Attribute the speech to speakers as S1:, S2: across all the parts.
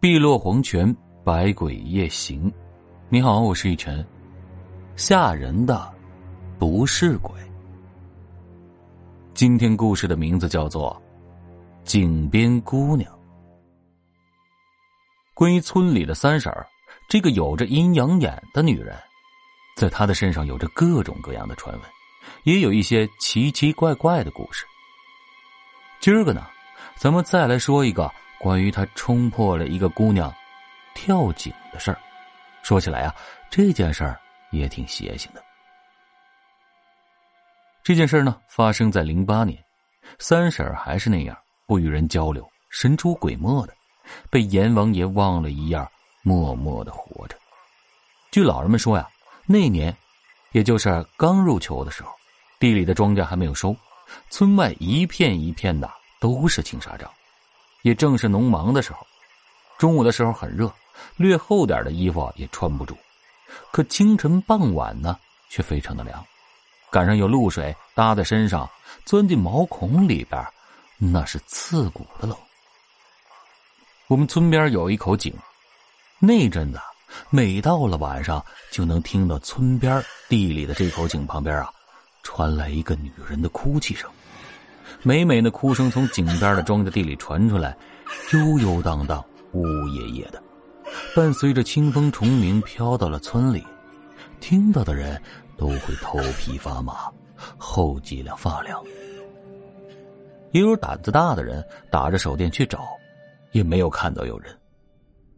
S1: 碧落黄泉，百鬼夜行。你好，我是一晨。吓人的不是鬼。今天故事的名字叫做《井边姑娘》。关于村里的三婶儿，这个有着阴阳眼的女人，在她的身上有着各种各样的传闻，也有一些奇奇怪怪的故事。今儿个呢，咱们再来说一个。关于他冲破了一个姑娘跳井的事儿，说起来啊，这件事儿也挺邪性的。这件事呢，发生在零八年，三婶还是那样不与人交流、神出鬼没的，被阎王爷忘了一样，默默的活着。据老人们说呀，那年，也就是刚入秋的时候，地里的庄稼还没有收，村外一片一片的都是青纱帐。也正是农忙的时候，中午的时候很热，略厚点的衣服也穿不住。可清晨傍晚呢，却非常的凉，赶上有露水搭在身上，钻进毛孔里边，那是刺骨的冷。我们村边有一口井，那阵子每到了晚上，就能听到村边地里的这口井旁边啊，传来一个女人的哭泣声。每每那哭声从井边的庄稼地里传出来，悠悠荡荡、呜呜咽咽的，伴随着清风虫鸣飘到了村里，听到的人都会头皮发麻，后脊梁发凉。也有胆子大的人打着手电去找，也没有看到有人。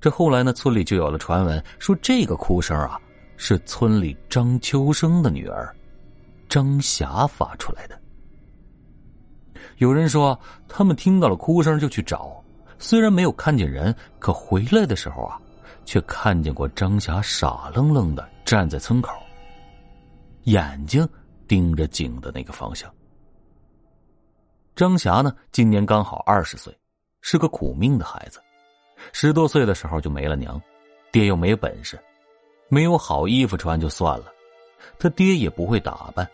S1: 这后来呢，村里就有了传闻，说这个哭声啊，是村里张秋生的女儿张霞发出来的。有人说，他们听到了哭声就去找，虽然没有看见人，可回来的时候啊，却看见过张霞傻愣愣的站在村口，眼睛盯着井的那个方向。张霞呢，今年刚好二十岁，是个苦命的孩子，十多岁的时候就没了娘，爹又没本事，没有好衣服穿就算了，他爹也不会打扮，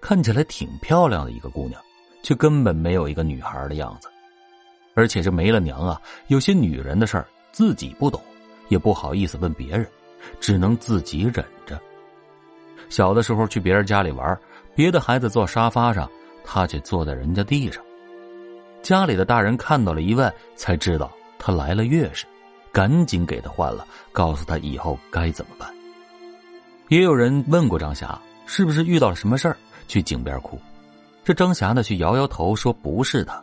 S1: 看起来挺漂亮的一个姑娘。却根本没有一个女孩的样子，而且这没了娘啊，有些女人的事儿自己不懂，也不好意思问别人，只能自己忍着。小的时候去别人家里玩，别的孩子坐沙发上，他却坐在人家地上。家里的大人看到了一问，才知道他来了月事，赶紧给他换了，告诉他以后该怎么办。也有人问过张霞，是不是遇到了什么事儿，去井边哭。这张霞呢，却摇摇头说：“不是他，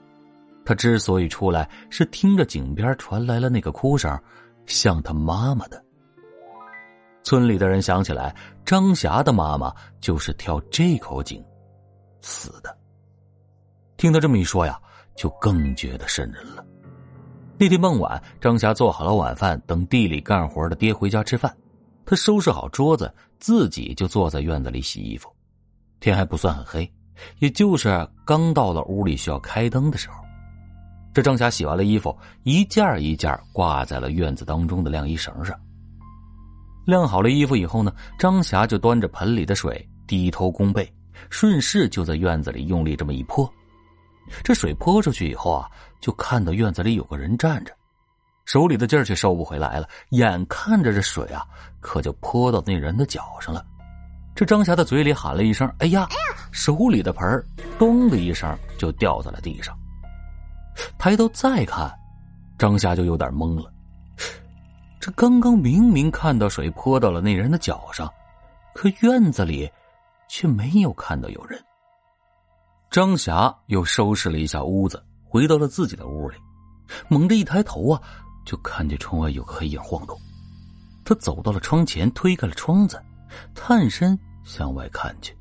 S1: 他之所以出来，是听着井边传来了那个哭声，像他妈妈的。”村里的人想起来，张霞的妈妈就是跳这口井死的。听他这么一说呀，就更觉得瘆人了。那天傍晚，张霞做好了晚饭，等地里干活的爹回家吃饭，他收拾好桌子，自己就坐在院子里洗衣服。天还不算很黑。也就是刚到了屋里需要开灯的时候，这张霞洗完了衣服，一件一件挂在了院子当中的晾衣绳上。晾好了衣服以后呢，张霞就端着盆里的水，低头弓背，顺势就在院子里用力这么一泼。这水泼出去以后啊，就看到院子里有个人站着，手里的劲儿却收不回来了，眼看着这水啊，可就泼到那人的脚上了。这张霞的嘴里喊了一声：“哎呀！”手里的盆儿咚的一声就掉在了地上。抬头再看，张霞就有点懵了。这刚刚明明看到水泼到了那人的脚上，可院子里却没有看到有人。张霞又收拾了一下屋子，回到了自己的屋里，猛地一抬头啊，就看见窗外有个黑影晃动。他走到了窗前，推开了窗子，探身。向外看去，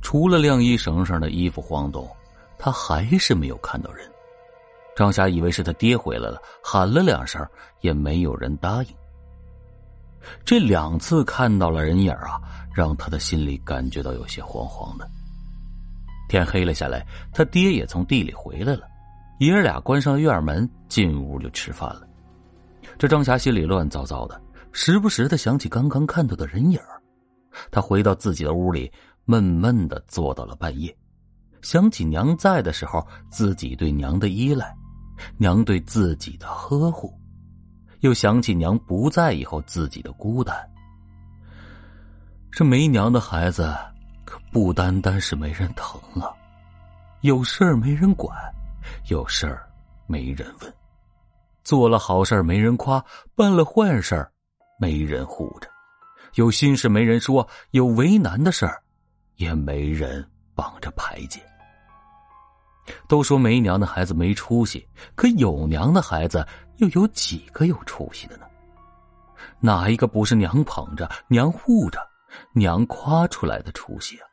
S1: 除了晾衣绳上的衣服晃动，他还是没有看到人。张霞以为是他爹回来了，喊了两声，也没有人答应。这两次看到了人影啊，让他的心里感觉到有些慌慌的。天黑了下来，他爹也从地里回来了，爷儿俩关上院门，进屋就吃饭了。这张霞心里乱糟糟的，时不时的想起刚刚看到的人影。他回到自己的屋里，闷闷的坐到了半夜，想起娘在的时候自己对娘的依赖，娘对自己的呵护，又想起娘不在以后自己的孤单。这没娘的孩子，可不单单是没人疼啊，有事儿没人管，有事儿没人问，做了好事没人夸，办了坏事没人护着，有心事没人说，有为难的事儿也没人帮着排解。都说没娘的孩子没出息，可有娘的孩子又有几个有出息的呢？哪一个不是娘捧着、娘护着？娘夸出来的出息啊！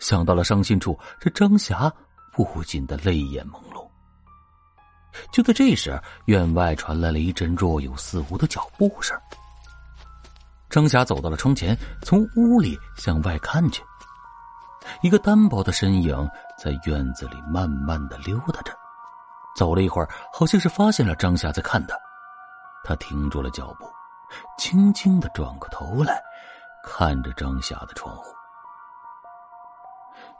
S1: 想到了伤心处，这张霞不禁的泪眼朦胧。就在这时，院外传来了一阵若有似无的脚步声。张霞走到了窗前，从屋里向外看去，一个单薄的身影在院子里慢慢的溜达着。走了一会儿，好像是发现了张霞在看他，他停住了脚步。轻轻的转过头来，看着张霞的窗户。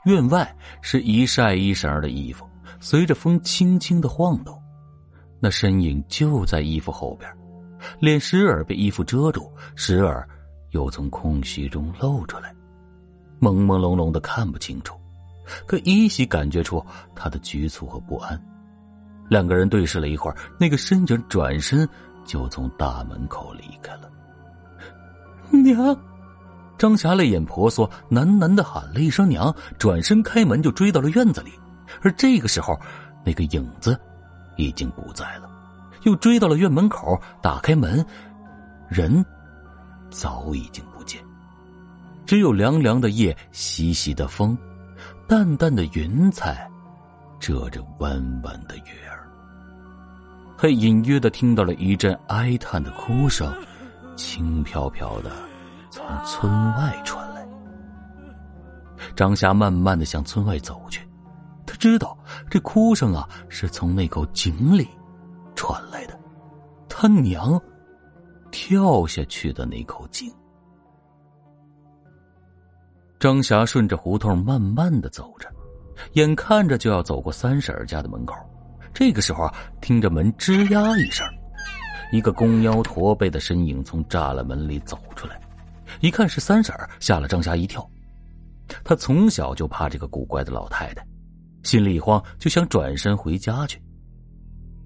S1: 院外是一晒一绳的衣服，随着风轻轻的晃动，那身影就在衣服后边，脸时而被衣服遮住，时而又从空隙中露出来，朦朦胧胧的看不清楚，可依稀感觉出他的局促和不安。两个人对视了一会儿，那个身影转身。就从大门口离开了。娘，张霞泪眼婆娑，喃喃的喊了一声“娘”，转身开门就追到了院子里。而这个时候，那个影子已经不在了，又追到了院门口，打开门，人早已经不见，只有凉凉的夜，习习的风，淡淡的云彩，遮着弯弯的月儿。他隐约的听到了一阵哀叹的哭声，轻飘飘的从村外传来。张霞慢慢的向村外走去，他知道这哭声啊是从那口井里传来的，他娘跳下去的那口井。张霞顺着胡同慢慢的走着，眼看着就要走过三婶家的门口。这个时候啊，听着门吱呀一声，一个弓腰驼背的身影从栅栏门里走出来，一看是三婶吓了张霞一跳。他从小就怕这个古怪的老太太，心里一慌，就想转身回家去。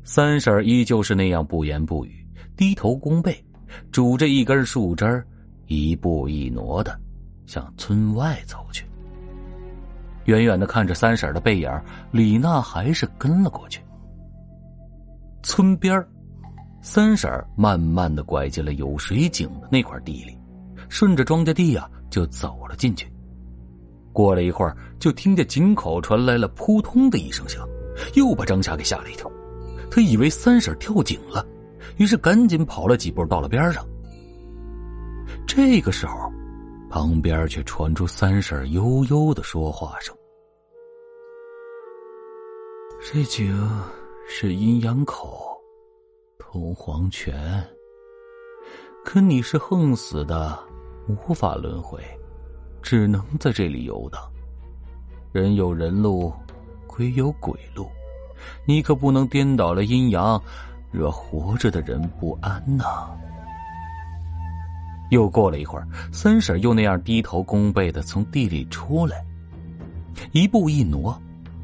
S1: 三婶依旧是那样不言不语，低头弓背，拄着一根树枝一步一挪的向村外走去。远远的看着三婶的背影，李娜还是跟了过去。村边三婶慢慢的拐进了有水井的那块地里，顺着庄稼地呀就走了进去。过了一会儿，就听见井口传来了扑通的一声响，又把张霞给吓了一跳。他以为三婶跳井了，于是赶紧跑了几步到了边上。这个时候，旁边却传出三婶悠悠的说话声：“这井。”是阴阳口，通黄泉。可你是横死的，无法轮回，只能在这里游荡。人有人路，鬼有鬼路，你可不能颠倒了阴阳，惹活着的人不安呐。又过了一会儿，三婶又那样低头弓背的从地里出来，一步一挪，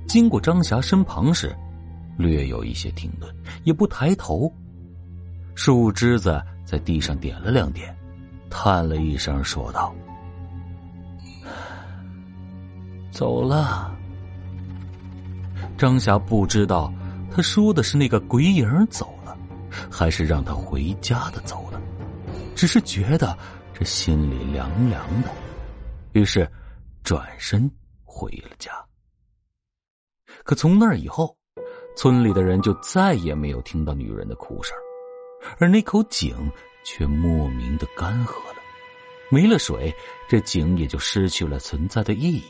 S1: 经过张霞身旁时。略有一些停顿，也不抬头。树枝子在地上点了两点，叹了一声，说道：“走了。”张霞不知道他说的是那个鬼影走了，还是让他回家的走了，只是觉得这心里凉凉的，于是转身回了家。可从那以后。村里的人就再也没有听到女人的哭声，而那口井却莫名的干涸了。没了水，这井也就失去了存在的意义。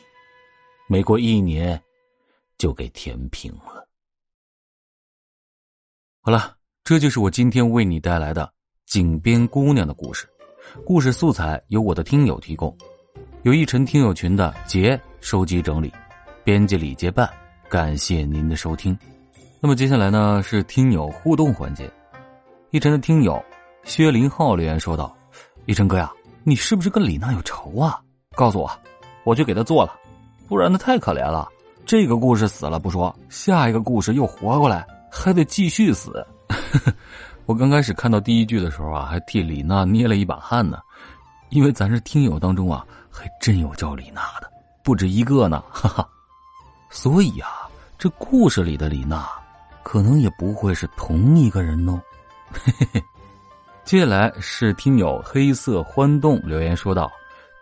S1: 没过一年，就给填平了。好了，这就是我今天为你带来的井边姑娘的故事。故事素材由我的听友提供，有一陈听友群的杰收集整理，编辑李杰办。感谢您的收听。那么接下来呢是听友互动环节，一晨的听友薛林浩留言说道：“一晨哥呀，你是不是跟李娜有仇啊？告诉我，我去给她做了，不然她太可怜了。这个故事死了不说，下一个故事又活过来，还得继续死。我刚开始看到第一句的时候啊，还替李娜捏了一把汗呢，因为咱是听友当中啊，还真有叫李娜的，不止一个呢，哈哈。所以啊，这故事里的李娜。”可能也不会是同一个人哦。接下来是听友黑色欢动留言说道：“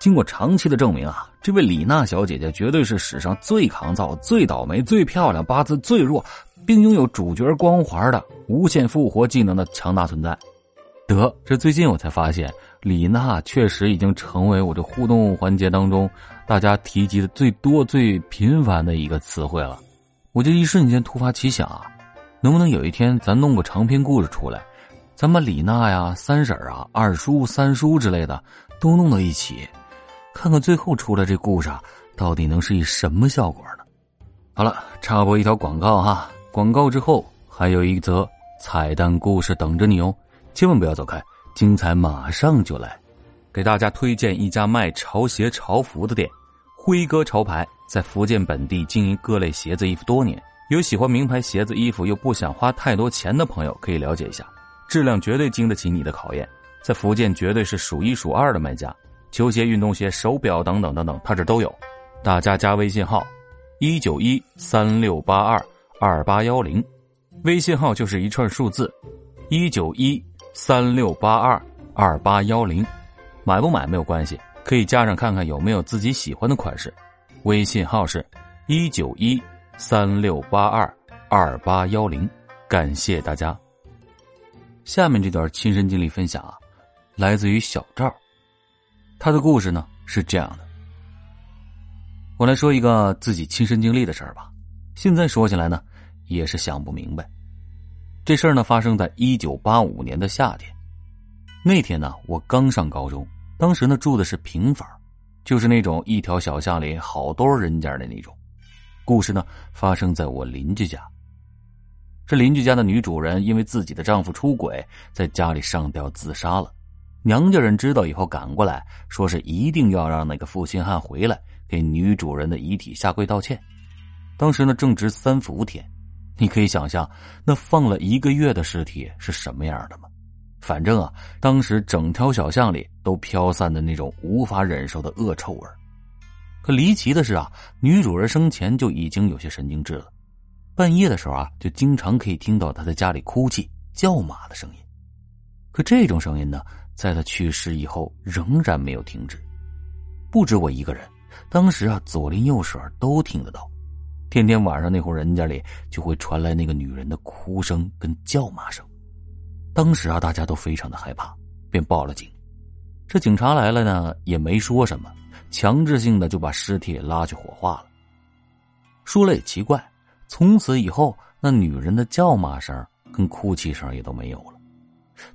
S1: 经过长期的证明啊，这位李娜小姐姐绝对是史上最抗造、最倒霉、最漂亮、八字最弱，并拥有主角光环的无限复活技能的强大存在。”得，这最近我才发现，李娜确实已经成为我这互动环节当中大家提及的最多、最频繁的一个词汇了。我就一瞬间突发奇想啊！能不能有一天咱弄个长篇故事出来，咱把李娜呀、三婶啊、二叔、三叔之类的都弄到一起，看看最后出来这故事，到底能是以什么效果呢？好了，插播一条广告哈，广告之后还有一则彩蛋故事等着你哦，千万不要走开，精彩马上就来！给大家推荐一家卖潮鞋潮服的店，辉哥潮牌在福建本地经营各类鞋子衣服多年。有喜欢名牌鞋子、衣服又不想花太多钱的朋友，可以了解一下，质量绝对经得起你的考验，在福建绝对是数一数二的卖家。球鞋、运动鞋、手表等等等等，他这都有。大家加微信号：一九一三六八二二八幺零，微信号就是一串数字：一九一三六八二二八幺零。买不买没有关系，可以加上看看有没有自己喜欢的款式。微信号是：一九一。三六八二二八幺零，感谢大家。下面这段亲身经历分享啊，来自于小赵。他的故事呢是这样的。我来说一个自己亲身经历的事儿吧。现在说起来呢，也是想不明白。这事儿呢发生在一九八五年的夏天。那天呢，我刚上高中，当时呢住的是平房，就是那种一条小巷里好多人家的那种。故事呢，发生在我邻居家。这邻居家的女主人因为自己的丈夫出轨，在家里上吊自杀了。娘家人知道以后赶过来，说是一定要让那个负心汉回来给女主人的遗体下跪道歉。当时呢正值三伏天，你可以想象那放了一个月的尸体是什么样的吗？反正啊，当时整条小巷里都飘散的那种无法忍受的恶臭味可离奇的是啊，女主人生前就已经有些神经质了，半夜的时候啊，就经常可以听到她在家里哭泣、叫骂的声音。可这种声音呢，在他去世以后仍然没有停止。不止我一个人，当时啊，左邻右舍都听得到，天天晚上那户人家里就会传来那个女人的哭声跟叫骂声。当时啊，大家都非常的害怕，便报了警。这警察来了呢，也没说什么。强制性的就把尸体拉去火化了。说了也奇怪，从此以后，那女人的叫骂声跟哭泣声也都没有了。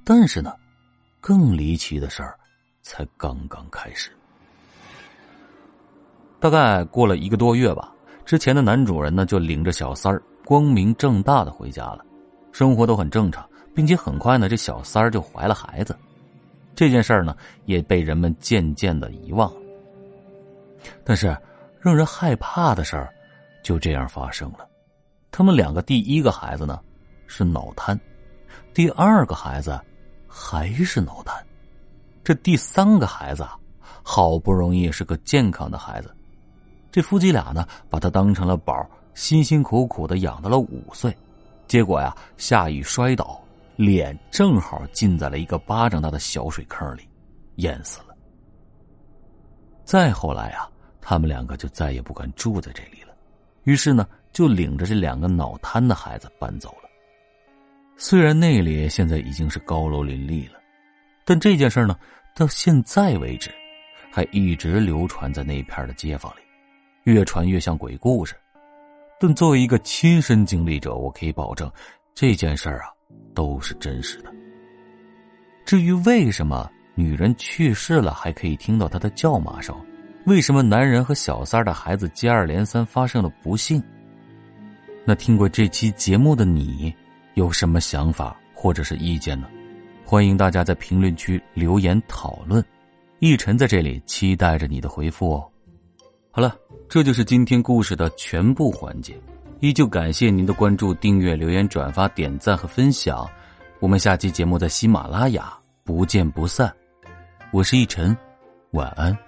S1: 但是呢，更离奇的事儿才刚刚开始。大概过了一个多月吧，之前的男主人呢就领着小三儿光明正大的回家了，生活都很正常，并且很快呢，这小三儿就怀了孩子。这件事儿呢，也被人们渐渐的遗忘了。但是，让人害怕的事儿就这样发生了。他们两个第一个孩子呢是脑瘫，第二个孩子还是脑瘫，这第三个孩子啊，好不容易是个健康的孩子。这夫妻俩呢把他当成了宝，辛辛苦苦的养到了五岁，结果呀下雨摔倒，脸正好浸在了一个巴掌大的小水坑里，淹死了。再后来啊。他们两个就再也不敢住在这里了，于是呢，就领着这两个脑瘫的孩子搬走了。虽然那里现在已经是高楼林立了，但这件事呢，到现在为止，还一直流传在那片的街坊里，越传越像鬼故事。但作为一个亲身经历者，我可以保证，这件事啊，都是真实的。至于为什么女人去世了还可以听到她的叫骂声？为什么男人和小三的孩子接二连三发生了不幸？那听过这期节目的你，有什么想法或者是意见呢？欢迎大家在评论区留言讨论。逸晨在这里期待着你的回复哦。好了，这就是今天故事的全部环节。依旧感谢您的关注、订阅、留言、转发、点赞和分享。我们下期节目在喜马拉雅不见不散。我是逸晨，晚安。